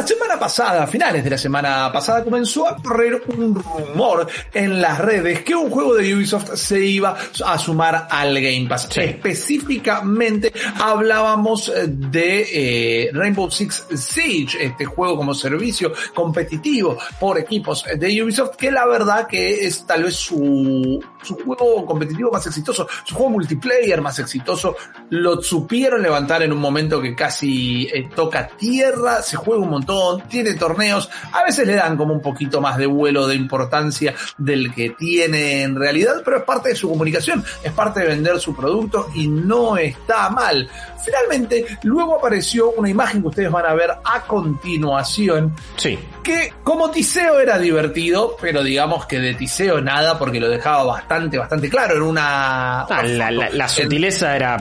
La semana pasada, a finales de la semana pasada, comenzó a correr un rumor en las redes que un juego de Ubisoft se iba a sumar al Game Pass. Específicamente hablábamos eh, de eh, Rainbow Six Siege, este juego como servicio competitivo por equipos de Ubisoft, que la verdad que es tal vez su, su juego competitivo más exitoso, su juego multiplayer más exitoso. Lo supieron levantar en un momento que casi eh, toca tierra, se juega un montón tiene torneos, a veces le dan como un poquito más de vuelo de importancia del que tiene en realidad, pero es parte de su comunicación, es parte de vender su producto y no está mal. Finalmente, luego apareció una imagen que ustedes van a ver a continuación. Sí. Que como tiseo era divertido, pero digamos que de tiseo nada, porque lo dejaba bastante, bastante claro. Una. Ah, la, la, la, sutileza era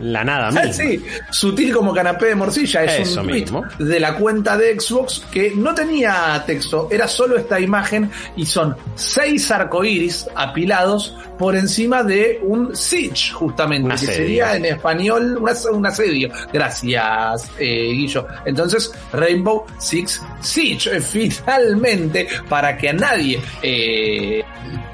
la nada misma. Sí, sutil como canapé de morcilla. Es Eso un tweet mismo. de la cuenta de Xbox que no tenía texto, era solo esta imagen y son seis arcoíris apilados por encima de un siege, justamente, Un que sería en español una- un asedio. Gracias, eh, Guillo. Entonces, Rainbow Six Siege, eh, finalmente, para que a nadie eh,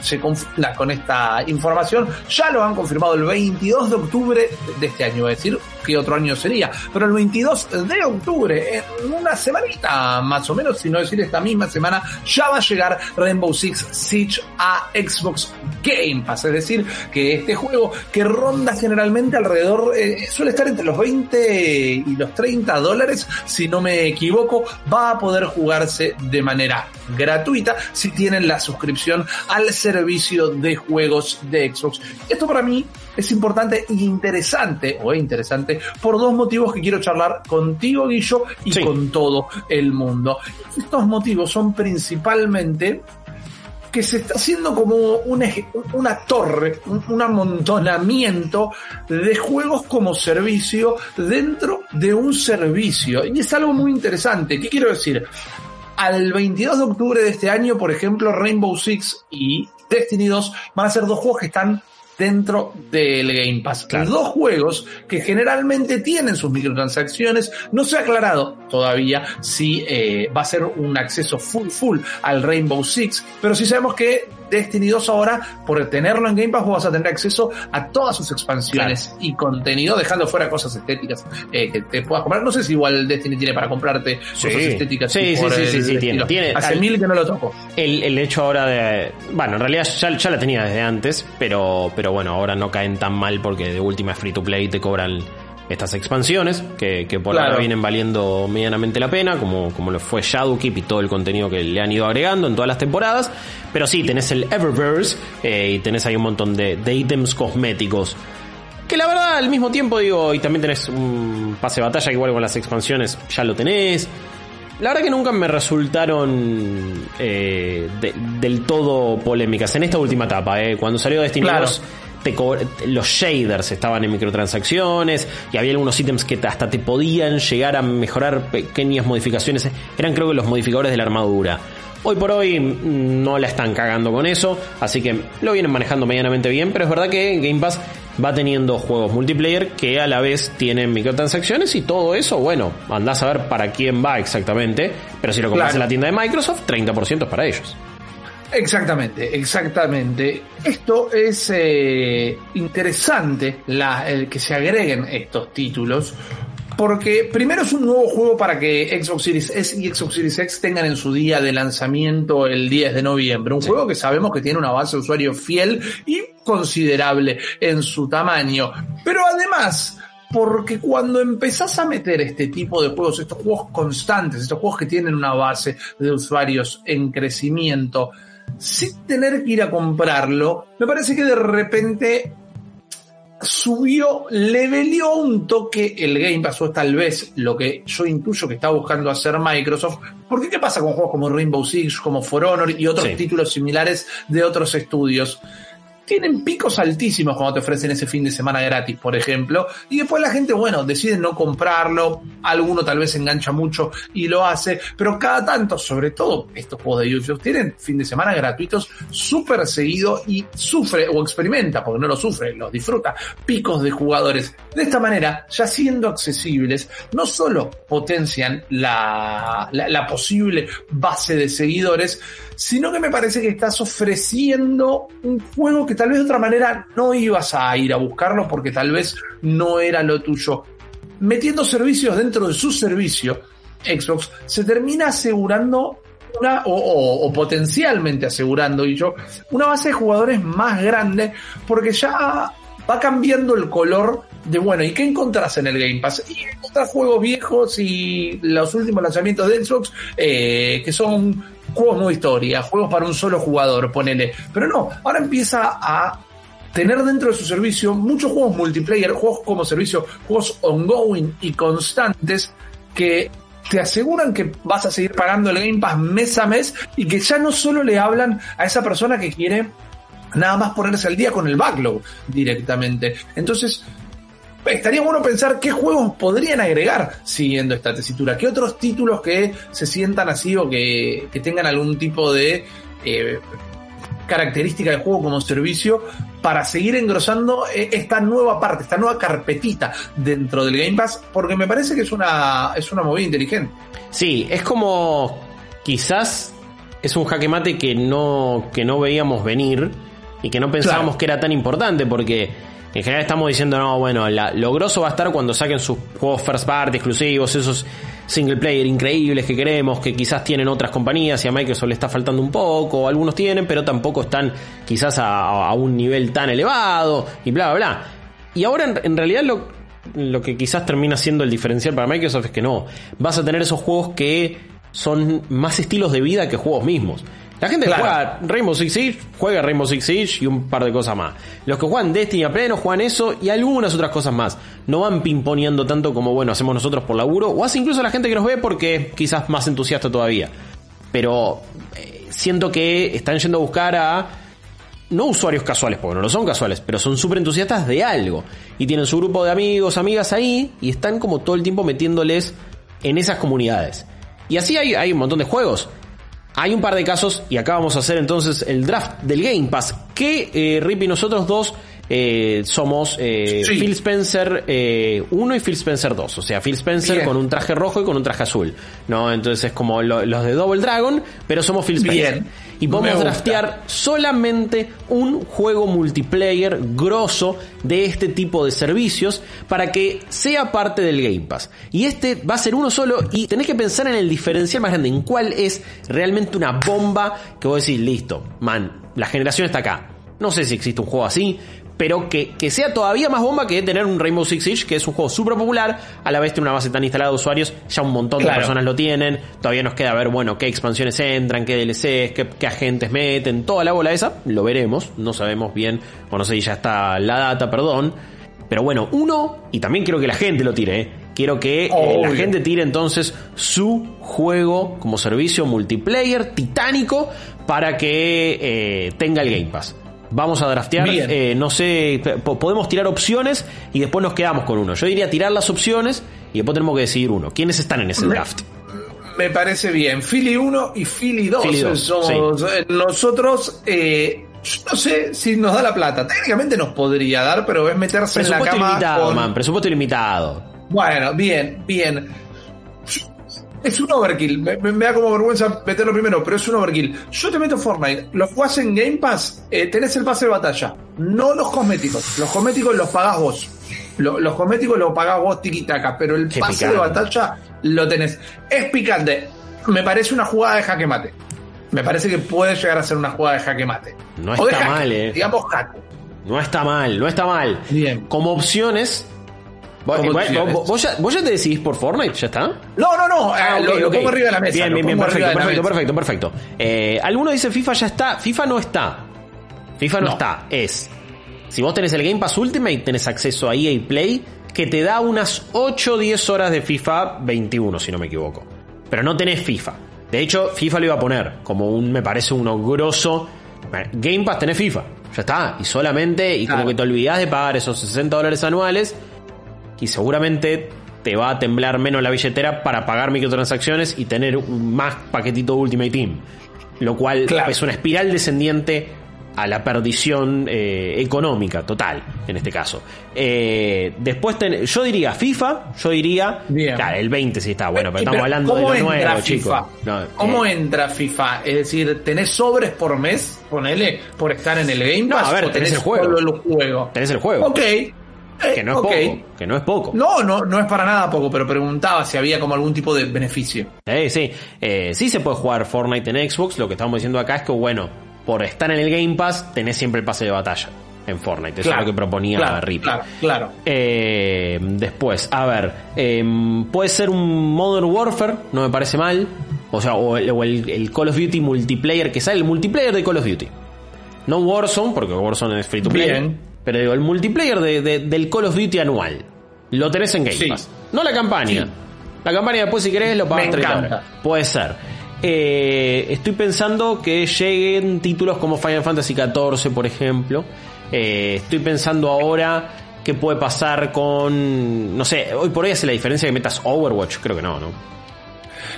se confunda con esta información, ya lo han confirmado el 22 de octubre de este año, es decir, qué otro año sería, pero el 22 de octubre, en una semanita más o menos, si no decir esta misma semana, ya va a llegar Rainbow Six Siege a Xbox Game Pass, es decir, que este juego que ronda generalmente alrededor, eh, suele estar entre los 20 y los 30 dólares, si no me equivoco, va a poder jugarse de manera gratuita si tienen la suscripción al servicio de juegos de Xbox. Esto para mí es importante e interesante, o es interesante, por dos motivos que quiero charlar contigo, Guillo, y Sí. con todo el mundo. Estos motivos son principalmente que se está haciendo como una torre, un, un amontonamiento de juegos como servicio dentro de un servicio. Y es algo muy interesante. ¿Qué quiero decir? Al 22 de octubre de este año, por ejemplo, Rainbow Six y Destiny 2 van a ser dos juegos que están dentro del Game Pass. Claro. Dos juegos que generalmente tienen sus microtransacciones. No se ha aclarado todavía si eh, va a ser un acceso full full al Rainbow Six, pero sí sabemos que Destiny 2 ahora, por tenerlo en Game Pass, vos vas a tener acceso a todas sus expansiones y contenido, dejando fuera cosas estéticas eh, que te puedas comprar. No sé si igual Destiny tiene para comprarte Sí. cosas estéticas. Sí, sí, sí, sí, sí, tiene. Hace al- mil que no lo toco. El, el hecho ahora de. Bueno, en realidad ya, ya la tenía desde antes, pero, pero bueno, ahora no caen tan mal porque de última es free to play y te cobran estas expansiones que, que por Claro. ahora vienen valiendo medianamente la pena, como, como lo fue Shadowkeep y todo el contenido que le han ido agregando en todas las temporadas. Pero sí, tenés el Eververse eh, y tenés ahí un montón de, de ítems cosméticos. Que la verdad, al mismo tiempo, digo, y también tenés un pase de batalla que igual con las expansiones ya lo tenés. La verdad que nunca me resultaron eh, de- del todo polémicas en esta última etapa. Eh. Cuando salió Destiny Claro. 2, te los shaders estaban en microtransacciones y había algunos ítems que hasta te podían llegar a mejorar pequeñas modificaciones. Eran creo que los modificadores de la armadura. Hoy por hoy mm, no la están cagando con eso, así que lo vienen manejando medianamente bien, pero es verdad que Game Pass va teniendo juegos multiplayer que a la vez tienen microtransacciones y todo eso, bueno, andás a ver para quién va exactamente, pero si lo compras Claro. en la tienda de Microsoft, 30% es para ellos. Exactamente, exactamente. Esto es eh, interesante la, el que se agreguen estos títulos. Porque primero es un nuevo juego para que Xbox Series S y Xbox Series X tengan en su día de lanzamiento el 10 de noviembre. Un juego que sabemos que tiene una base de usuario fiel y considerable en su tamaño. Pero además, porque cuando empezás a meter este tipo de juegos, estos juegos constantes, estos juegos que tienen una base de usuarios en crecimiento, sin tener que ir a comprarlo, me parece que de repente subió, leveleó un toque el Game Pass, o es tal vez lo que yo intuyo que está buscando hacer Microsoft. Porque ¿qué pasa con juegos como Rainbow Six, como For Honor y otros Sí. títulos similares de otros estudios? Tienen picos altísimos cuando te ofrecen ese fin de semana gratis, por ejemplo, y después la gente, bueno, decide no comprarlo, alguno tal vez engancha mucho y lo hace, pero cada tanto, sobre todo estos juegos de Ubisoft, tienen fin de semana gratuitos súper seguido y sufre o experimenta, porque no lo sufre, lo disfruta, picos de jugadores. De esta manera, ya siendo accesibles, no solo potencian la posible base de seguidores, sino que me parece que estás ofreciendo un juego que tal vez de otra manera no ibas a ir a buscarlo porque tal vez no era lo tuyo. Metiendo servicios dentro de su servicio, Xbox se termina asegurando una, o, o, potencialmente asegurando, y yo, una base de jugadores más grande, porque ya va cambiando el color de, bueno, ¿y qué encontrás en el Game Pass? Y encontrás juegos viejos y los últimos lanzamientos de Xbox, eh, que son juegos no historia, juegos para un solo jugador, ponele. Pero no, ahora empieza a tener dentro de su servicio muchos juegos multiplayer, juegos como servicio, juegos ongoing y constantes que te aseguran que vas a seguir pagando el Game Pass mes a mes y que ya no solo le hablan a esa persona que quiere nada más ponerse al día con el backlog directamente. Entonces, estaría bueno pensar qué juegos podrían agregar siguiendo esta tesitura, qué otros títulos que se sientan así o que, que tengan algún tipo de eh, característica de juego como servicio para seguir engrosando esta nueva parte, esta nueva carpetita dentro del Game Pass, porque me parece que es una, es una movida inteligente. Sí, es como quizás es un jaque mate que no, que no veíamos venir y que no pensábamos claro. que era tan importante, porque en general estamos diciendo, no, bueno, la, lo grosso va a estar cuando saquen sus juegos first party exclusivos, esos single player increíbles que queremos, que quizás tienen otras compañías y a Microsoft le está faltando un poco, algunos tienen, pero tampoco están quizás a, un nivel tan elevado y bla, bla, bla. Y ahora en, en realidad lo, lo que quizás termina siendo el diferencial para Microsoft es que no, vas a tener esos juegos que son más estilos de vida que juegos mismos. La gente claro. juega Rainbow Six Siege, juega Rainbow Six Siege y un par de cosas más. Los que juegan Destiny a pleno juegan eso y algunas otras cosas más. No van pimponeando tanto como, bueno, hacemos nosotros por laburo, o hace incluso la gente que nos ve porque quizás más entusiasta todavía. Pero eh, siento que están yendo a buscar a no usuarios casuales, porque no lo son casuales, pero son súper entusiastas de algo. Y tienen su grupo de amigos, amigas ahí, y están como todo el tiempo metiéndoles en esas comunidades. Y así hay, hay un montón de juegos. Hay un par de casos y acá vamos a hacer entonces el draft del Game Pass. Que eh, Rip y nosotros dos eh, somos eh, sí. Phil Spencer 1 eh, y Phil Spencer 2. O sea, Phil Spencer Bien. con un traje rojo y con un traje azul. ¿no? Entonces es como lo, los de Double Dragon, pero somos Phil Spencer. Bien. Y podemos draftear solamente un juego multiplayer grosso de este tipo de servicios para que sea parte del Game Pass. Y este va a ser uno solo y tenés que pensar en el diferencial más grande, en cuál es realmente una bomba que vos decís, listo, man, la generación está acá. No sé si existe un juego así, pero que, que, sea todavía más bomba que tener un Rainbow Six Siege, que es un juego súper popular, a la vez tiene una base tan instalada de usuarios, ya un montón claro. de personas lo tienen, todavía nos queda ver, bueno, qué expansiones entran, qué DLCs, qué, qué, agentes meten, toda la bola esa, lo veremos, no sabemos bien, o no sé si ya está la data, perdón, pero bueno, uno, y también quiero que la gente lo tire, ¿eh? Quiero que oh, eh, la gente tire entonces su juego como servicio multiplayer titánico para que eh, tenga el Game Pass. Vamos a draftear, eh, no sé, podemos tirar opciones y después nos quedamos con uno. Yo diría tirar las opciones y después tenemos que decidir uno. ¿Quiénes están en ese draft? Me parece bien. Philly 1 y Philly 2. Philly 2 somos, sí. Nosotros, eh, no sé si nos da la plata. Técnicamente nos podría dar, pero es meterse en la cama. Limitado, con... man, presupuesto limitado. Bueno, bien, bien. Es un overkill. Me, me, da como vergüenza meterlo primero, pero es un overkill. Yo te meto Fortnite. Lo jugás en Game Pass, eh, tenés el pase de batalla. No los cosméticos. Los cosméticos los pagás vos. Lo, los cosméticos los pagás vos tiquitaca, pero el Qué pase picante. de batalla lo tenés. Es picante. Me parece una jugada de jaque mate. Me parece que puede llegar a ser una jugada de jaque mate. No está jaque, mal, eh. Digamos jaque. No está mal, no está mal. Bien. Como opciones, ¿Vos, vos, ya, ¿Vos, ya, te decidís por Fortnite? ¿Ya está? No, no, no. Ah, okay, lo, lo okay. pongo arriba de la mesa. Bien, bien, bien. Perfecto, perfecto, perfecto, perfecto, eh, Alguno dice FIFA ya está. FIFA no está. FIFA no, no, está. Es. Si vos tenés el Game Pass Ultimate, tenés acceso a EA Play, que te da unas 8 o 10 horas de FIFA 21, si no me equivoco. Pero no tenés FIFA. De hecho, FIFA lo iba a poner como un, me parece, uno grosso. Game Pass tenés FIFA. Ya está. Y solamente, y como que te olvidás de pagar esos 60 dólares anuales. Y seguramente te va a temblar menos la billetera para pagar microtransacciones y tener un más paquetito Ultimate Team. Lo cual Claro. es una espiral descendiente a la perdición eh, económica total, en este caso. Eh, después, ten- yo diría FIFA, yo diría. Bien. Claro, el 20 sí está bueno, pero estamos hablando de ¿cómo lo nuevo, chicos. No, ¿Cómo eh, entra FIFA? Es decir, ¿tenés sobres por mes? Ponele, por estar en el Game No, Pass. a ver, o tenés el juego. solo el juego? Tenés el juego. Ok. Eh, que no es poco. Que no es poco. No, no, no es para nada poco, pero preguntaba si había como algún tipo de beneficio. Eh, sí, Eh, sí se puede jugar Fortnite en Xbox. Lo que estamos diciendo acá es que, bueno, por estar en el Game Pass, tenés siempre el pase de batalla en Fortnite. Eso es lo que proponía claro, Ripley. Claro, claro. Eh, después, a ver, eh, puede ser un Modern Warfare, no me parece mal. O sea, o el, o el- el Call of Duty multiplayer que sale, el multiplayer de Call of Duty. No Warzone, porque Warzone es free to play. Bien. Pero digo, el multiplayer de- de- del Call of Duty anual. Lo tenés en Game Sí. Pass. No la campaña. Sí. La campaña después, si querés, lo pagas Me 30 encanta. dólares. Puede ser. Eh, estoy pensando que lleguen títulos como Final Fantasy XIV, por ejemplo. Eh, estoy pensando ahora qué puede pasar con. No sé, hoy por hoy hace la diferencia que metas Overwatch. Creo que no, ¿no?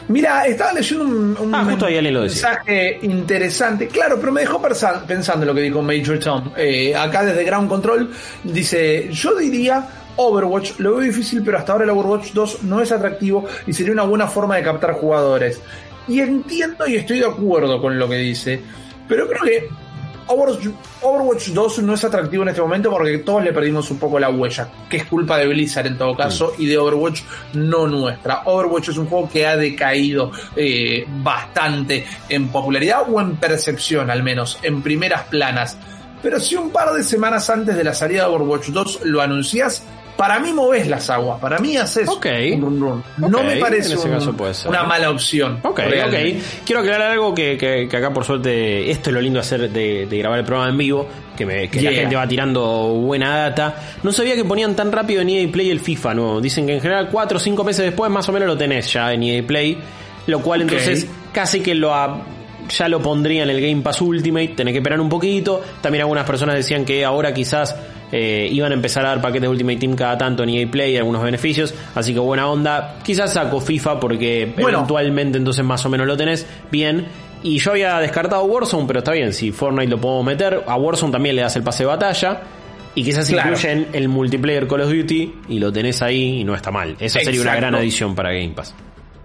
Mira, estaba leyendo un, un Ah, justo lo mensaje interesante. Claro, pero me dejó pensando en lo que dijo Major Tom. Eh, acá desde Ground Control dice, yo diría Overwatch, lo veo difícil, pero hasta ahora el Overwatch 2 no es atractivo y sería una buena forma de captar jugadores. Y entiendo y estoy de acuerdo con lo que dice, pero creo que Overwatch, Overwatch 2 no es atractivo en este momento porque todos le perdimos un poco la huella, que es culpa de Blizzard en todo caso y de Overwatch no nuestra. Overwatch es un juego que ha decaído eh, bastante en popularidad o en percepción al menos, en primeras planas. Pero si un par de semanas antes de la salida de Overwatch 2 lo anuncias, para mí movés las aguas, para mí haces Ok. un run run. No Ok, me parece en ese un- caso puede ser. una mala opción. Ok, realmente. ok. Quiero aclarar algo que, que- que acá por suerte, esto es lo lindo de hacer de, de grabar el programa en vivo, que, me- que la gente va tirando buena data. No sabía que ponían tan rápido en EA Play el FIFA nuevo. Dicen que en general 4 o 5 meses después más o menos lo tenés ya en EA Play, lo cual entonces casi que lo... ha- ya lo pondría en el Game Pass Ultimate, tenés que esperar un poquito. También algunas personas decían que ahora quizás eh, iban a empezar a dar paquetes de Ultimate Team cada tanto en EA Play, algunos beneficios. Así que buena onda. Quizás saco FIFA porque Bueno. eventualmente entonces más o menos lo tenés bien. Y yo había descartado Warzone, pero está bien, si Fortnite lo puedo meter, a Warzone también le das el pase de batalla. Y quizás Claro. incluyen el multiplayer Call of Duty y lo tenés ahí y no está mal. Esa sería una gran adición para Game Pass.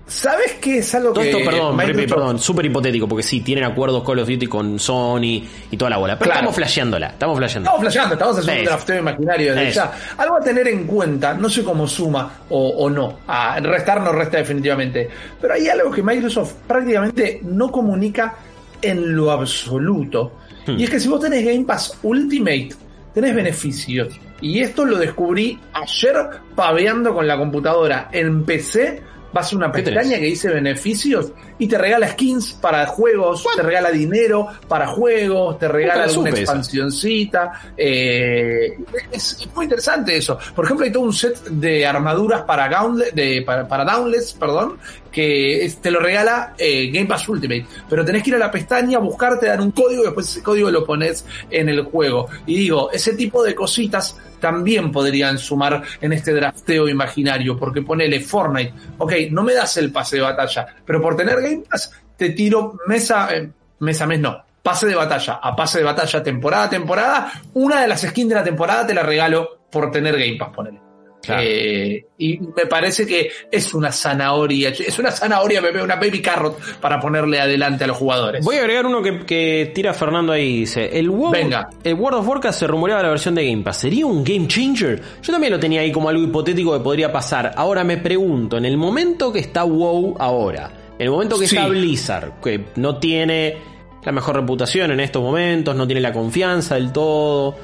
¿Sabes qué es algo Todo que esto, perdón, Microsoft- perdón, súper hipotético, porque sí, tienen acuerdos Call of Duty con Sony y toda la bola. Pero Claro. estamos flasheándola, estamos flasheando. Estamos flasheando, estamos haciendo un drafteo imaginario desde ya. Algo a tener en cuenta, no sé cómo suma o, o no. A restar no resta definitivamente. Pero hay algo que Microsoft prácticamente no comunica en lo absoluto. Hmm. Y es que si vos tenés Game Pass Ultimate, tenés beneficios. Y esto lo descubrí ayer paveando con la computadora. En PC vas a una ¿Qué pestaña que dice beneficios y te regala skins para juegos, te regala dinero para juegos, te regala la alguna expansioncita. Eh, es, es muy interesante eso. Por ejemplo, hay todo un set de armaduras para, Gauntlet, de, para, para Dauntless, perdón, que te lo regala eh, Game Pass Ultimate. Pero tenés que ir a la pestaña, buscarte, dar un código y después ese código lo pones en el juego. Y digo, ese tipo de cositas también podrían sumar en este drafteo imaginario, porque ponele Fortnite, ok, no me das el pase de batalla, pero por tener Game Pass te tiro mesa, eh, mesa mes no, pase de batalla a pase de batalla temporada a temporada, una de las skins de la temporada te la regalo por tener Game Pass, ponele. Claro. Eh, y me parece que es una zanahoria, es una zanahoria, bebé, una baby carrot para ponerle adelante a los jugadores. Voy a agregar uno que, que tira Fernando ahí. Dice: el, WoW- Venga. el World of Warcraft se rumoreaba la versión de Game Pass. ¿Sería un game changer? Yo también lo tenía ahí como algo hipotético que podría pasar. Ahora me pregunto: en el momento que está WoW ahora, en el momento que Sí. está Blizzard, que no tiene la mejor reputación en estos momentos, no tiene la confianza del todo.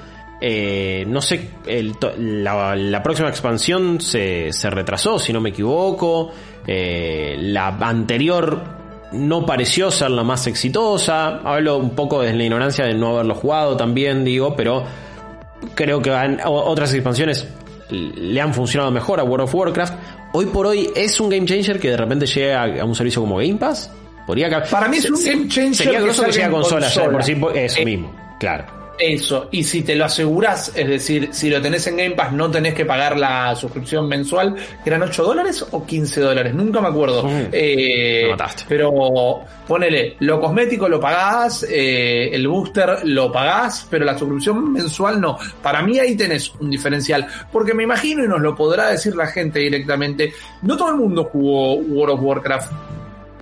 Eh, no sé, el la, la próxima expansión se, se retrasó, si no me equivoco. Eh, la anterior no pareció ser la más exitosa. Hablo un poco desde la ignorancia de no haberlo jugado también, digo, pero creo que han- otras expansiones le han funcionado mejor a World of Warcraft. Hoy por hoy es un game changer que de repente llegue a, a un servicio como Game Pass. Podría Para mí es un game changer Sería grosso que salga llegue a en consola ya de por sí, consola. eso Eh, mismo, claro. Eso, y si te lo aseguras, es decir, si lo tenés en Game Pass, no tenés que pagar la suscripción mensual, que eran 8 dólares o 15 dólares, nunca me acuerdo. Mm, Eh, me mataste. pero ponele, lo cosmético lo pagás, eh, el booster lo pagás, pero la suscripción mensual no. Para mí ahí tenés un diferencial, porque me imagino, y nos lo podrá decir la gente directamente, no todo el mundo jugó World of Warcraft.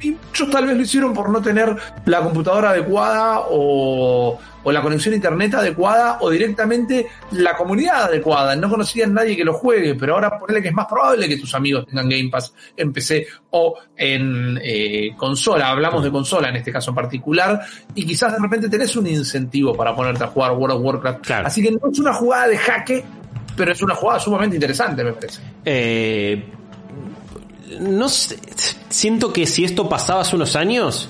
Y muchos tal vez lo hicieron por no tener la computadora adecuada o, o la conexión a internet adecuada o directamente la comunidad adecuada. No conocían nadie que lo juegue, pero ahora ponele que es más probable que tus amigos tengan Game Pass en PC o en eh, consola. Hablamos de consola en este caso en particular y quizás de repente tenés un incentivo para ponerte a jugar World of Warcraft. Claro. Así que no es una jugada de jaque, pero es una jugada sumamente interesante, me parece. Eh, no sé, siento que si esto pasaba hace unos años,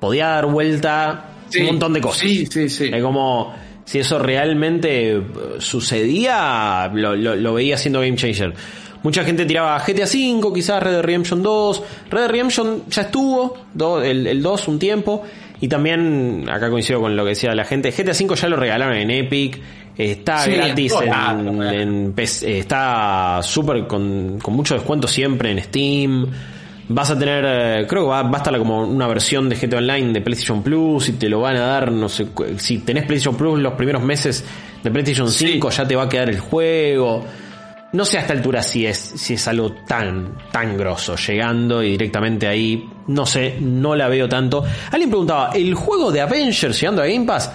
podía dar vuelta Sí, un montón de cosas. Sí, sí, sí. Es como si eso realmente eh, sucedía, lo, lo- lo veía siendo game changer. Mucha gente tiraba GTA V, quizás Red Dead Redemption 2. Red Dead Redemption ya estuvo, do- el, el 2 un tiempo. Y también, acá coincido con lo que decía la gente, GTA V ya lo regalaron en Epic. Está Sí, gratis en en, todos lados, en PC, está súper con, con mucho descuento siempre en Steam. Vas a tener, eh, creo que va, va a estar como una versión de GTA Online de PlayStation Plus y te lo van a dar, no sé, si tenés PlayStation Plus los primeros meses de PlayStation 5 ya te va a quedar el juego. No sé a esta altura si es, si es algo tan, tan grosso, llegando y directamente ahí, no sé, no la veo tanto. Alguien preguntaba, ¿el juego de Avengers llegando a Game Pass?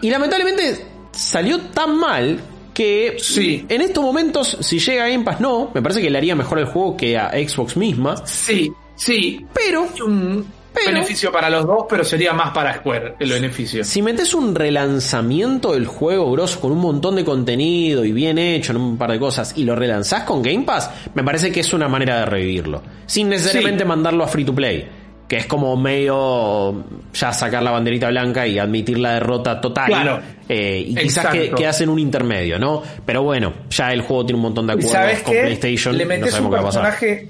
Y lamentablemente salió tan mal que Sí. en estos momentos, si llega a Game Pass, no, me parece que le haría mejor el juego que a Xbox misma. Sí, sí. Pero Un Pero- beneficio para los dos, pero sería más para Square el beneficio. Si metes un relanzamiento del juego grosso con un montón de contenido y bien hecho en un par de cosas y lo relanzás con Game Pass, me parece que es una manera de revivirlo. Sin necesariamente Sí. mandarlo a free to play. Que es como medio ya sacar la banderita blanca y admitir la derrota total. Claro. Eh, y quizás que, hacen un intermedio, ¿no? Pero bueno, ya el juego tiene un montón de ¿Y acuerdos sabes con qué? PlayStation. Le no metes un personaje.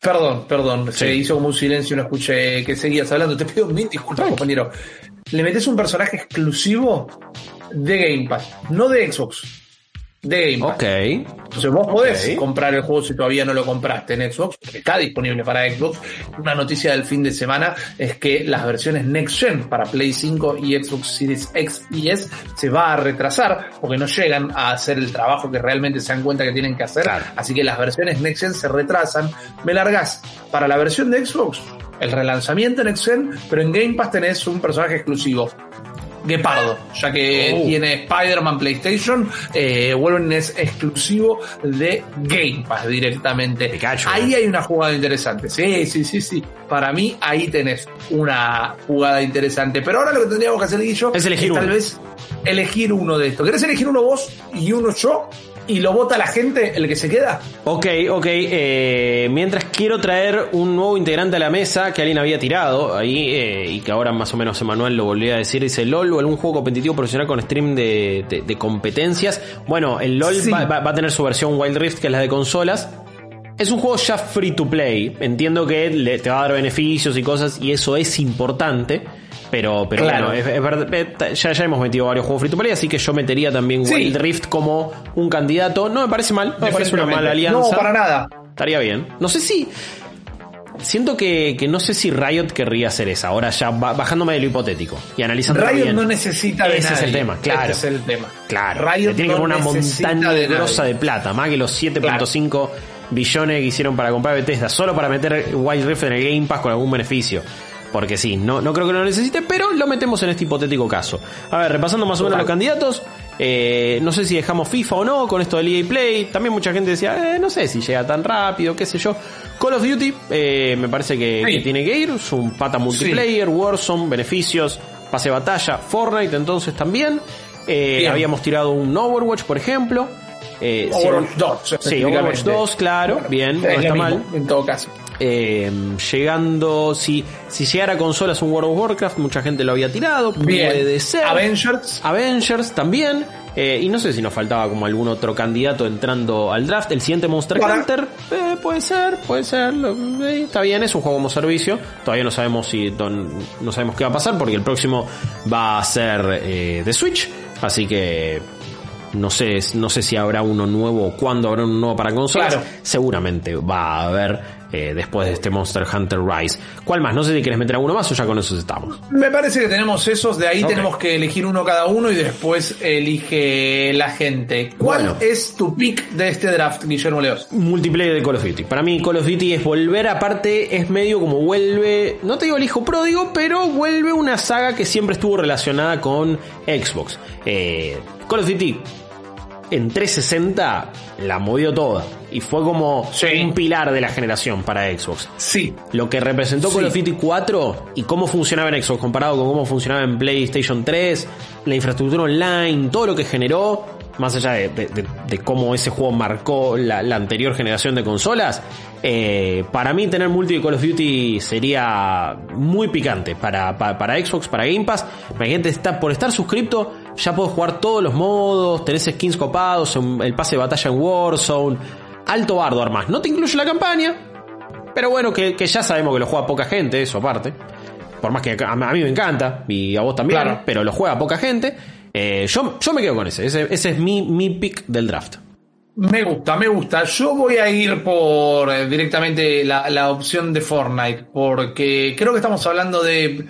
Perdón, perdón, se hizo como un silencio, no escuché que seguías hablando. Te pido mil disculpas, compañero. Le metes un personaje exclusivo de Game Pass, no de Xbox, de Game Pass. Ok. Entonces vos podés Ok. comprar el juego si todavía no lo compraste en Xbox, porque está disponible para Xbox. Una noticia del fin de semana es que las versiones Next Gen para Play 5 y Xbox Series X y S se va a retrasar porque no llegan a hacer el trabajo que realmente se dan cuenta que tienen que hacer. Claro. Así que las versiones Next Gen se retrasan. Me largas para la versión de Xbox, el relanzamiento en Next Gen, pero en Game Pass tenés un personaje exclusivo. Guepardo, ya que Oh. tiene Spider-Man PlayStation, eh, Wolverine es exclusivo de Game Pass directamente. Ahí eh. hay una jugada interesante. Sí, sí, sí, sí. Para mí ahí tenés una jugada interesante. Pero ahora lo que tendríamos que hacer, Guillo, Es elegir tal uno. vez elegir uno de estos. ¿Querés elegir uno vos y uno yo? ¿Y lo vota la gente, el que se queda? Ok, ok. eh, mientras quiero traer un nuevo integrante a la mesa que alguien había tirado ahí eh, y que ahora más o menos Emanuel lo volvió a decir. Dice LOL o algún juego competitivo profesional con stream de, de- de competencias. Bueno, el LOL Sí. va, va- va a tener su versión Wild Rift que es la de consolas. Es un juego ya free to play. Entiendo que le- te va a dar beneficios y cosas y eso es importante. Pero, pero Claro. bueno, es, es verdad, eh, ya, ya hemos metido varios juegos free to play, así que yo metería también Sí. Wild Rift como un candidato. No me parece mal, no me parece una mala alianza. No, para nada. Estaría bien. No sé si. Siento que, que no sé si Riot querría hacer esa. Ahora ya ba- bajándome de lo hipotético y analizando Riot bien. no necesita de Ese es el tema, claro. Ese es el tema. Claro. Riot le tiene que poner una montaña de grosa de plata. Más que los 7.5 billones que hicieron para comprar Bethesda. Solo para meter Wild Rift en el Game Pass con algún beneficio. Porque sí, no, no creo que lo necesite, pero lo metemos en este hipotético caso. A ver, repasando más o menos los candidatos. eh, no sé si dejamos FIFA o no con esto del EA Play. También mucha gente decía, eh, no sé si llega tan rápido, qué sé yo. Call of Duty, eh, me parece que, Sí. que tiene que ir. Es un pata multiplayer, Warzone, beneficios, pase batalla, Fortnite entonces también. Eh, habíamos tirado un Overwatch, por ejemplo. Eh, si- Overwatch 2. Sí. Overwatch 2, claro, bien, no Es está mismo, mal. En todo caso. Eh, llegando, si, si llegara a consolas un World of Warcraft, mucha gente lo había tirado, Bien. puede ser. Avengers. Avengers también. eh, y no sé si nos faltaba como algún otro candidato entrando al draft. El siguiente Monster Para- Hunter, eh, puede ser, puede ser. eh, está bien, es un juego como servicio. Todavía no sabemos si don- no sabemos qué va a pasar porque el próximo va a ser eh, de Switch. Así que no sé, no sé si habrá uno nuevo o cuándo habrá uno nuevo para consolas. Claro. Seguramente va a haber eh, después de este Monster Hunter Rise. ¿Cuál más? No sé si quieres meter alguno más o ya con esos estamos. Me parece que tenemos esos, de ahí tenemos que elegir uno cada uno y después elige la gente. ¿Cuál Bueno. es tu pick de este draft, Guillermo Leos? Multiplayer de Call of Duty. Para mí Call of Duty es volver, aparte es medio como vuelve, no te digo el hijo pródigo, pero vuelve una saga que siempre estuvo relacionada con Xbox. Eh, Call of Duty en 360 la movió toda y fue como Sí. un pilar de la generación para Xbox. Sí, Lo que representó Call of Duty 4 y cómo funcionaba en Xbox comparado con cómo funcionaba en PlayStation 3, la infraestructura online, todo lo que generó, más allá de, de- de- de cómo ese juego marcó la, la anterior generación de consolas, eh, para mí tener multi de Call of Duty sería muy picante para, para, para Xbox, para Game Pass. Imagínate, está, por estar suscripto ya puedo jugar todos los modos, tenés skins copados, el pase de batalla en Warzone, alto bardo armás. No te incluye la campaña, pero bueno, que, que ya sabemos que lo juega poca gente, eso aparte. Por más que a, a mí me encanta, y a vos también, Claro. pero lo juega poca gente. Eh, yo, yo me quedo con ese. Ese, ese es mi, mi pick del draft. me gusta, me gusta. Yo voy a ir por eh, directamente la, la opción de Fortnite, porque creo que estamos hablando de...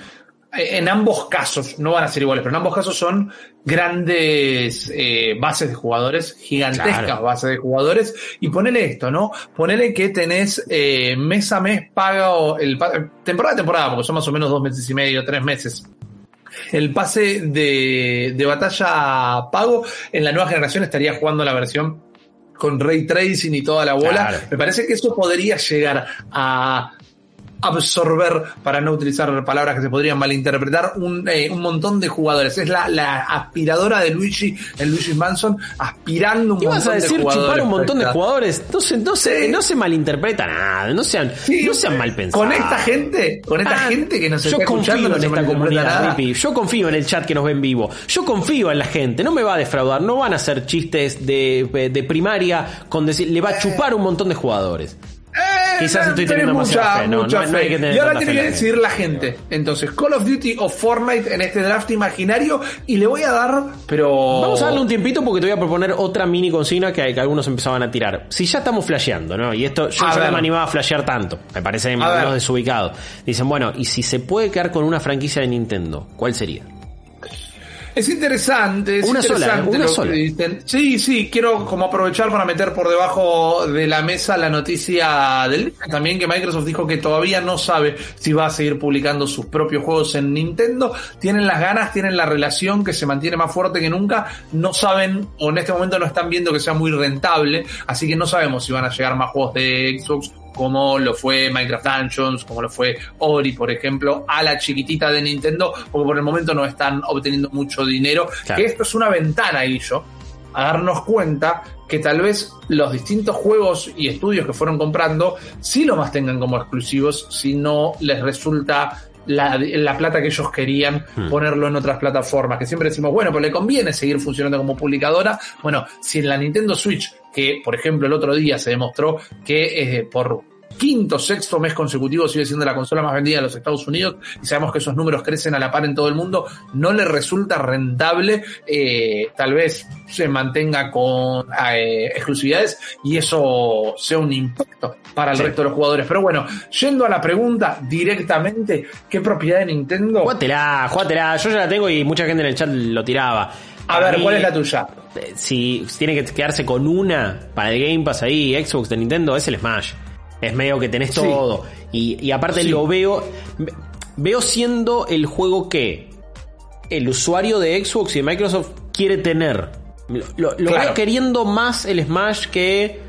En ambos casos, no van a ser iguales, pero en ambos casos son grandes eh, bases de jugadores, gigantescas Claro. bases de jugadores. Y ponele esto, ¿no? Ponele que tenés eh, mes a mes pago, el, pa- temporada a temporada, porque son más o menos dos meses y medio, tres meses. El pase de, de batalla pago en la nueva generación estaría jugando la versión con ray tracing y toda la bola. Claro. Me parece que eso podría llegar a absorber, para no utilizar palabras que se podrían malinterpretar, un, eh, un montón de jugadores. Es la, la aspiradora de Luigi, el Luigi Manson, aspirando un ¿Qué vas montón a decir de jugadores. chupar un montón de jugadores? No se, no se, no se malinterpreta nada, no sean, Sí, no sean mal pensados. Con esta gente, con esta Ah, gente que nos está escuchando, no en se esta comunidad. Yo confío en el chat que nos ve en vivo. Yo confío en la gente. No me va a defraudar. No van a hacer chistes de, de primaria con decir, le va a chupar un montón de jugadores. Eh, Quizás estoy teniendo demasiada fe, no, mucha no- no fe. tener y ahora tiene que decidir la gente. Entonces, Call of Duty o Fortnite en este draft imaginario. Y le voy a dar, pero. Vamos a darle un tiempito porque te voy a proponer otra mini consigna que, que algunos empezaban a tirar. Si ya estamos flasheando, ¿no? Y esto yo A ya no me animaba a flashear tanto. Me parece menos desubicado. Dicen, bueno, y si se puede quedar con una franquicia de Nintendo, ¿cuál sería? Es interesante, es Una sola, interesante ¿eh? Una sola. dicen. Sí, sí, quiero como aprovechar para meter por debajo de la mesa la noticia del día. también que Microsoft dijo que todavía no sabe si va a seguir publicando sus propios juegos en Nintendo. Tienen las ganas, tienen la relación que se mantiene más fuerte que nunca. No saben, o en este momento no están viendo que sea muy rentable, así que no sabemos si van a llegar más juegos de Xbox como lo fue Minecraft Dungeons, como lo fue Ori, por ejemplo, a la chiquitita de Nintendo, porque por el momento no están obteniendo mucho dinero. Claro. Que esto es una ventana, y yo, a darnos cuenta que tal vez los distintos juegos y estudios que fueron comprando sí lo más tengan como exclusivos, si no les resulta la, la plata que ellos querían Hmm. ponerlo en otras plataformas, que siempre decimos, bueno, pero le conviene seguir funcionando como publicadora. Bueno, si en la Nintendo Switch, que por ejemplo el otro día se demostró que eh, por quinto, sexto mes consecutivo sigue siendo la consola más vendida de los Estados Unidos y sabemos que esos números crecen a la par en todo el mundo, no le resulta rentable, eh, tal vez se mantenga con eh, exclusividades y eso sea un impacto para el Sí. resto de los jugadores. Pero bueno, yendo a la pregunta directamente, ¿qué propiedad de Nintendo? Jugátela, jugátela. Yo ya la tengo y mucha gente en el chat lo tiraba. A ver, mí, ¿cuál es la tuya? eh, si tiene que quedarse con una para el Game Pass ahí, Xbox de Nintendo, es el Smash. Es medio que tenés Sí. todo. Y, y aparte Sí. lo veo. Veo siendo el juego que el usuario de Xbox y de Microsoft quiere tener. Lo, lo- lo Claro. veo queriendo más el Smash que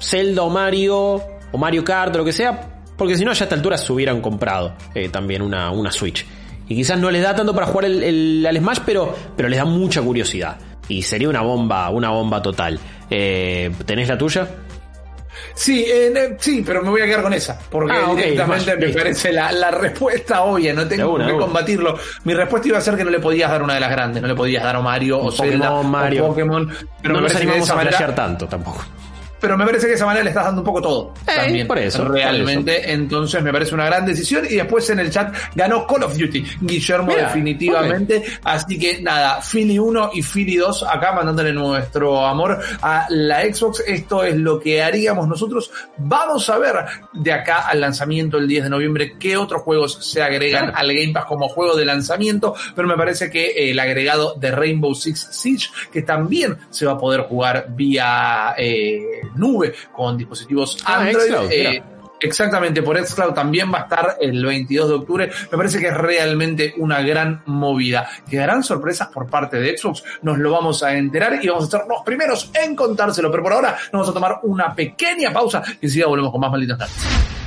Zelda o Mario o Mario Kart o lo que sea. Porque si no, ya a esta altura se hubieran comprado eh, también una, una Switch. Y quizás no les da tanto para jugar el, el- al Smash, pero, pero les da mucha curiosidad. Y sería una bomba, una bomba total. Eh, ¿Tenés la tuya? Sí, eh, ne- sí, pero me voy a quedar con esa, porque Ah, directamente me listo. parece la, la respuesta obvia, no tengo una, que una. combatirlo. Mi respuesta iba a ser que no le podías dar una de las grandes, no le podías dar a Mario o Pokémon, Zelda Mario. o Pokémon, pero no me nos animamos a flashear tanto tampoco. Pero me parece que de esa manera le estás dando un poco todo. Eh, también, por eso, realmente. Entonces me parece una gran decisión. Y después en el chat ganó Call of Duty, Guillermo, Mira, definitivamente. Así que nada, Philly 1 y Philly 2 acá mandándole nuestro amor a la Xbox. Esto es lo que haríamos nosotros. Vamos a ver de acá al lanzamiento el 10 de noviembre qué otros juegos se agregan Claro. al Game Pass como juego de lanzamiento. Pero me parece que eh, el agregado de Rainbow Six Siege, que también se va a poder jugar vía eh, nube con dispositivos Ah, Android. xCloud, eh. Exactamente, por xCloud también va a estar el 22 de octubre. Me parece que es realmente una gran movida. ¿Quedarán sorpresas por parte de Xbox? Nos lo vamos a enterar y vamos a ser los primeros en contárselo. Pero por ahora nos vamos a tomar una pequeña pausa y enseguida volvemos con más malditas nerds.